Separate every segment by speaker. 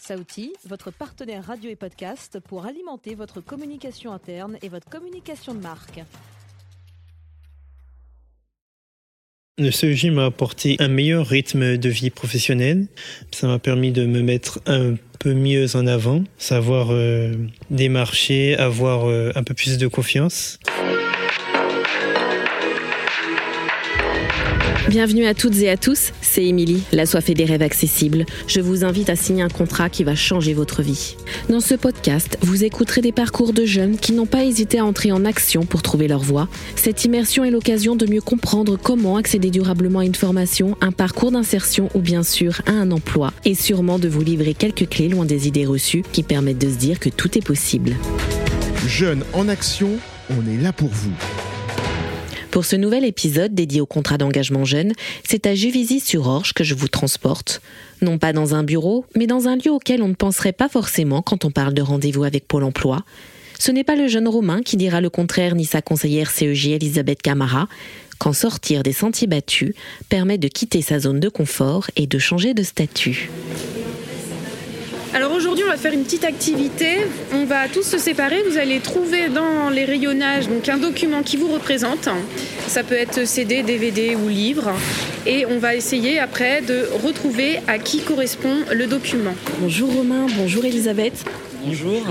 Speaker 1: Saouti, votre partenaire radio et podcast pour alimenter votre communication interne et votre communication de marque.
Speaker 2: Le CEJ m'a apporté un meilleur rythme de vie professionnelle. Ça m'a permis de me mettre un peu mieux en avant, savoir euh, démarcher, avoir euh, un peu plus de confiance.
Speaker 3: Bienvenue à toutes et à tous, c'est Émilie, la soif et des rêves accessibles. Je vous invite à signer un contrat qui va changer votre vie. Dans ce podcast, vous écouterez des parcours de jeunes qui n'ont pas hésité à entrer en action pour trouver leur voie. Cette immersion est l'occasion de mieux comprendre comment accéder durablement à une formation, un parcours d'insertion ou bien sûr à un emploi, et sûrement de vous livrer quelques clés loin des idées reçues qui permettent de se dire que tout est possible.
Speaker 4: Jeunes en action, on est là pour vous.
Speaker 3: Pour ce nouvel épisode dédié au contrat d'engagement jeune, c'est à Juvisy-sur-Orge que je vous transporte. Non pas dans un bureau, mais dans un lieu auquel on ne penserait pas forcément quand on parle de rendez-vous avec Pôle emploi. Ce n'est pas le jeune Romain qui dira le contraire ni sa conseillère CEJ Elisabeth Camara, quand sortir des sentiers battus permet de quitter sa zone de confort et de changer de statut.
Speaker 5: On va faire une petite activité. On va tous se séparer. Vous allez trouver dans les rayonnages un document qui vous représente. Ça peut être CD, DVD ou livre. Et on va essayer après de retrouver à qui correspond le document.
Speaker 3: Bonjour Romain, bonjour Elisabeth.
Speaker 6: Bonjour.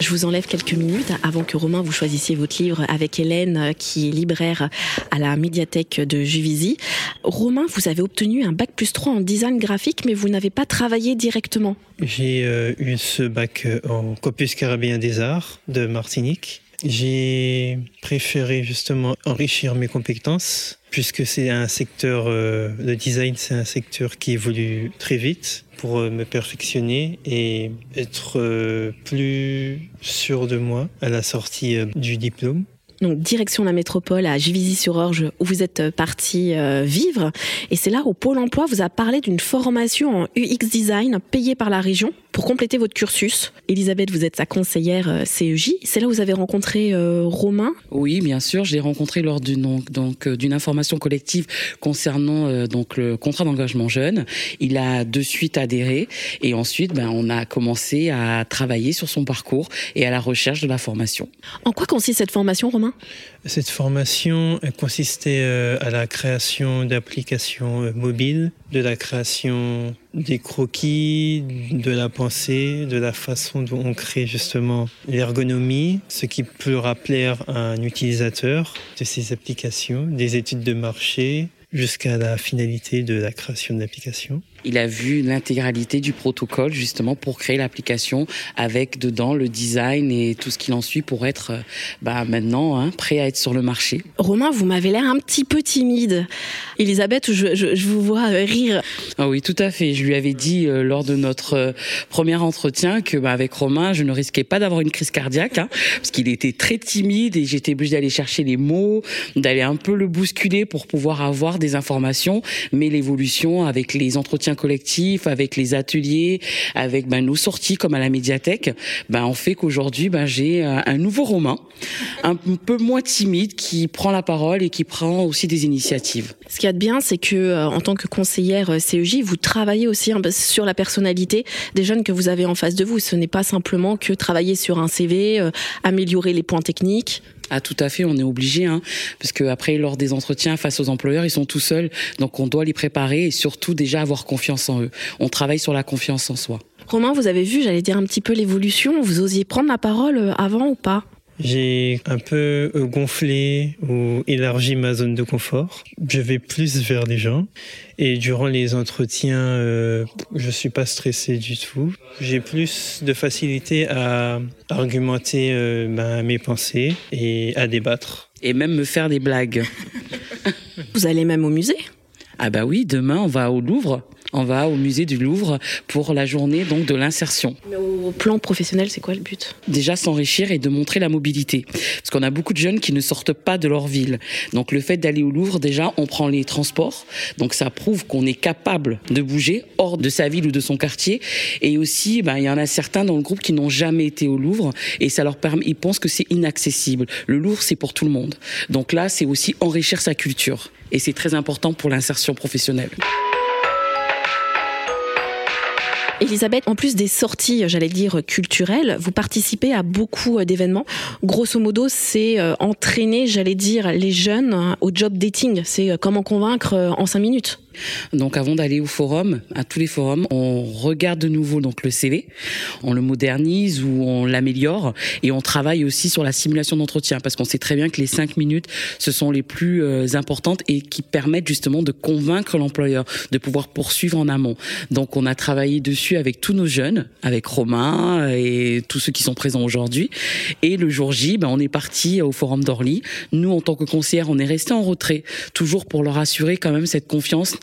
Speaker 3: Je vous enlève quelques minutes avant que Romain vous choisissiez votre livre avec Hélène, qui est libraire à la médiathèque de Juvisy. Romain, vous avez obtenu un bac plus 3 en design graphique, mais vous n'avez pas travaillé directement.
Speaker 2: J'ai euh, eu ce bac en Corpus carabien des arts de Martinique. J'ai préféré justement enrichir mes compétences puisque c'est un secteur, euh, le design, c'est un secteur qui évolue très vite pour euh, me perfectionner et être euh, plus sûr de moi à la sortie du diplôme.
Speaker 3: Donc direction la métropole à Juvisy-sur-Orge où vous êtes parti vivre et c'est là où Pôle Emploi vous a parlé d'une formation en UX design payée par la région pour compléter votre cursus, Elisabeth, vous êtes sa conseillère euh, CEJ. C'est là où vous avez rencontré euh, Romain?
Speaker 6: Oui, bien sûr. Je l'ai rencontré lors d'une donc, euh, d'une information collective concernant donc le contrat d'engagement jeune. Il a de suite adhéré et ensuite, ben, on a commencé à travailler sur son parcours et à la recherche de la formation.
Speaker 3: En quoi consiste cette formation, Romain?
Speaker 2: Cette formation consistait à la création d'applications mobiles, de la création des croquis, de la pensée, de la façon dont on crée justement l'ergonomie, ce qui peut rappeler à un utilisateur de ces applications, des études de marché jusqu'à la finalité de la création de l'application
Speaker 6: il a vu l'intégralité du protocole justement pour créer l'application avec dedans le design et tout ce qu'il en suit pour être euh, bah, maintenant hein, prêt à être sur le marché.
Speaker 3: Romain, vous m'avez l'air un petit peu timide. Elisabeth, je, je, vous vois euh, rire.
Speaker 6: Ah oui, tout à fait. Je lui avais dit euh, lors de notre premier entretien que bah, avec Romain, je ne risquais pas d'avoir une crise cardiaque hein, parce qu'il était très timide et j'étais obligée d'aller chercher les mots, d'aller un peu le bousculer pour pouvoir avoir des informations. Mais l'évolution avec les entretiens collectif, avec les ateliers, avec ben, nos sorties comme à la médiathèque, ben, on fait qu'aujourd'hui, ben, j'ai euh, un nouveau roman, un peu moins timide, qui prend la parole et qui prend aussi des initiatives.
Speaker 3: Ce qu'il y a de bien, c'est que euh, en tant que conseillère euh, CEJ, vous travaillez aussi hein, sur la personnalité des jeunes que vous avez en face de vous. Ce n'est pas simplement que travailler sur un CV, améliorer les points techniques.
Speaker 6: Ah tout à fait, on est obligé, hein, parce que après lors des entretiens face aux employeurs, ils sont tout seuls, donc on doit les préparer et surtout déjà avoir confiance en eux. On travaille sur la confiance en soi.
Speaker 3: Romain, vous avez vu, j'allais dire un petit peu l'évolution. Vous osiez prendre la parole euh, avant ou pas?
Speaker 2: J'ai un peu euh, gonflé ou élargi ma zone de confort. Je vais plus vers les gens. Et durant les entretiens, euh, je suis pas stressé du tout. J'ai plus de facilité à argumenter euh, mes pensées et à débattre.
Speaker 6: Et même me faire des blagues.
Speaker 3: Vous allez même au musée?
Speaker 6: Ah bah oui, demain on va au Louvre on va au musée du Louvre pour la journée donc de l'insertion.
Speaker 3: Mais au plan professionnel, c'est quoi le but?
Speaker 6: Déjà s'enrichir et de montrer la mobilité. Parce qu'on a beaucoup de jeunes qui ne sortent pas de leur ville. Donc le fait d'aller au Louvre, déjà, on prend les transports. Donc ça prouve qu'on est capable de bouger hors de sa ville ou de son quartier. Et aussi, ben, il y en a certains dans le groupe qui n'ont jamais été au Louvre et ça leur permet, ils pensent que c'est inaccessible. Le Louvre, c'est pour tout le monde. Donc là, c'est aussi enrichir sa culture. Et c'est très important pour l'insertion professionnelle.
Speaker 3: Elisabeth, en plus des sorties, j'allais dire culturelles, vous participez à beaucoup d'événements. Grosso modo, c'est entraîner, j'allais dire, les jeunes hein, au job dating. C'est comment convaincre en cinq minutes.
Speaker 6: Donc avant d'aller au forum, à tous les forums, on regarde de nouveau donc le CV, on le modernise ou on l'améliore et on travaille aussi sur la simulation d'entretien parce qu'on sait très bien que les cinq minutes ce sont les plus euh, importantes et qui permettent justement de convaincre l'employeur de pouvoir poursuivre en amont. Donc on a travaillé dessus avec tous nos jeunes, avec Romain et tous ceux qui sont présents aujourd'hui. Et le jour J, ben, on est parti au forum d'Orly. Nous en tant que conseillère, on est resté en retrait, toujours pour leur assurer quand même cette confiance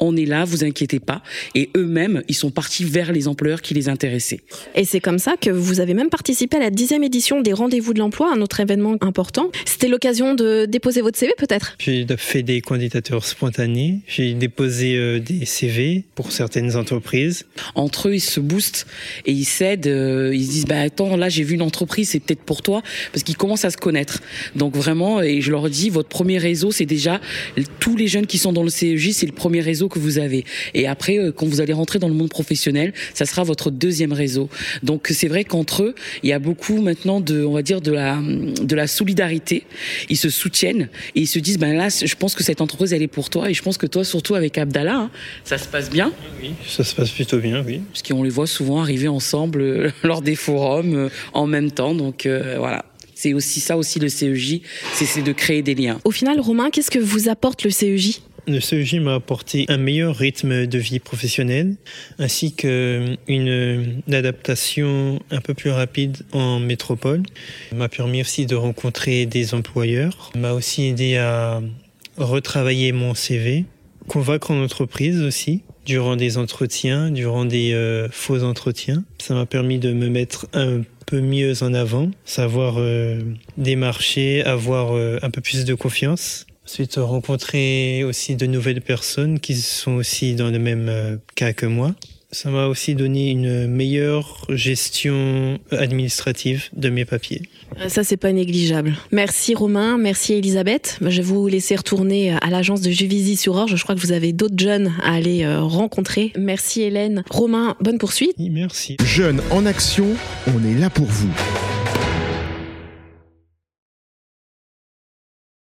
Speaker 6: on est là, vous inquiétez pas. Et eux-mêmes, ils sont partis vers les employeurs qui les intéressaient.
Speaker 3: Et c'est comme ça que vous avez même participé à la dixième édition des Rendez-vous de l'emploi, un autre événement important. C'était l'occasion de déposer votre CV peut-être?
Speaker 2: J'ai fait des candidatures spontanées, j'ai déposé euh, des CV pour certaines entreprises.
Speaker 6: Entre eux, ils se boostent et ils s'aident, euh, ils se disent, bah attends, là j'ai vu une entreprise, c'est peut-être pour toi, parce qu'ils commencent à se connaître. Donc vraiment, et je leur dis, votre premier réseau, c'est déjà tous les jeunes qui sont dans le CEJ, c'est le premier réseau que vous avez. Et après, euh, quand vous allez rentrer dans le monde professionnel, ça sera votre deuxième réseau. Donc c'est vrai qu'entre eux, il y a beaucoup maintenant de, on va dire, de la, de la solidarité. Ils se soutiennent et ils se disent, ben là, je pense que cette entreprise, elle est pour toi. Et je pense que toi, surtout avec Abdallah, hein, ça se passe bien.
Speaker 2: Oui, ça se passe plutôt bien, oui.
Speaker 6: Parce qu'on les voit souvent arriver ensemble euh, lors des forums euh, en même temps. Donc voilà. C'est aussi ça aussi le CEJ, c'est de créer des liens.
Speaker 3: Au final, Romain, qu'est-ce que vous apporte le CEJ
Speaker 2: le CEJ m'a apporté un meilleur rythme de vie professionnelle ainsi qu'une adaptation un peu plus rapide en métropole. m'a permis aussi de rencontrer des employeurs. m'a aussi aidé à retravailler mon CV, convaincre en entreprise aussi durant des entretiens, durant des euh, faux entretiens. Ça m'a permis de me mettre un peu mieux en avant, savoir euh, démarcher, avoir euh, un peu plus de confiance. Ensuite, rencontrer aussi de nouvelles personnes qui sont aussi dans le même euh, cas que moi. Ça m'a aussi donné une meilleure gestion administrative de mes papiers.
Speaker 3: Euh, ça, c'est pas négligeable. Merci Romain, merci Elisabeth. Je vais vous laisser retourner à l'agence de Juvisy-sur-Orge. Je crois que vous avez d'autres jeunes à aller euh, rencontrer. Merci Hélène. Romain, bonne poursuite.
Speaker 2: Merci.
Speaker 4: Jeunes en action, on est là pour vous.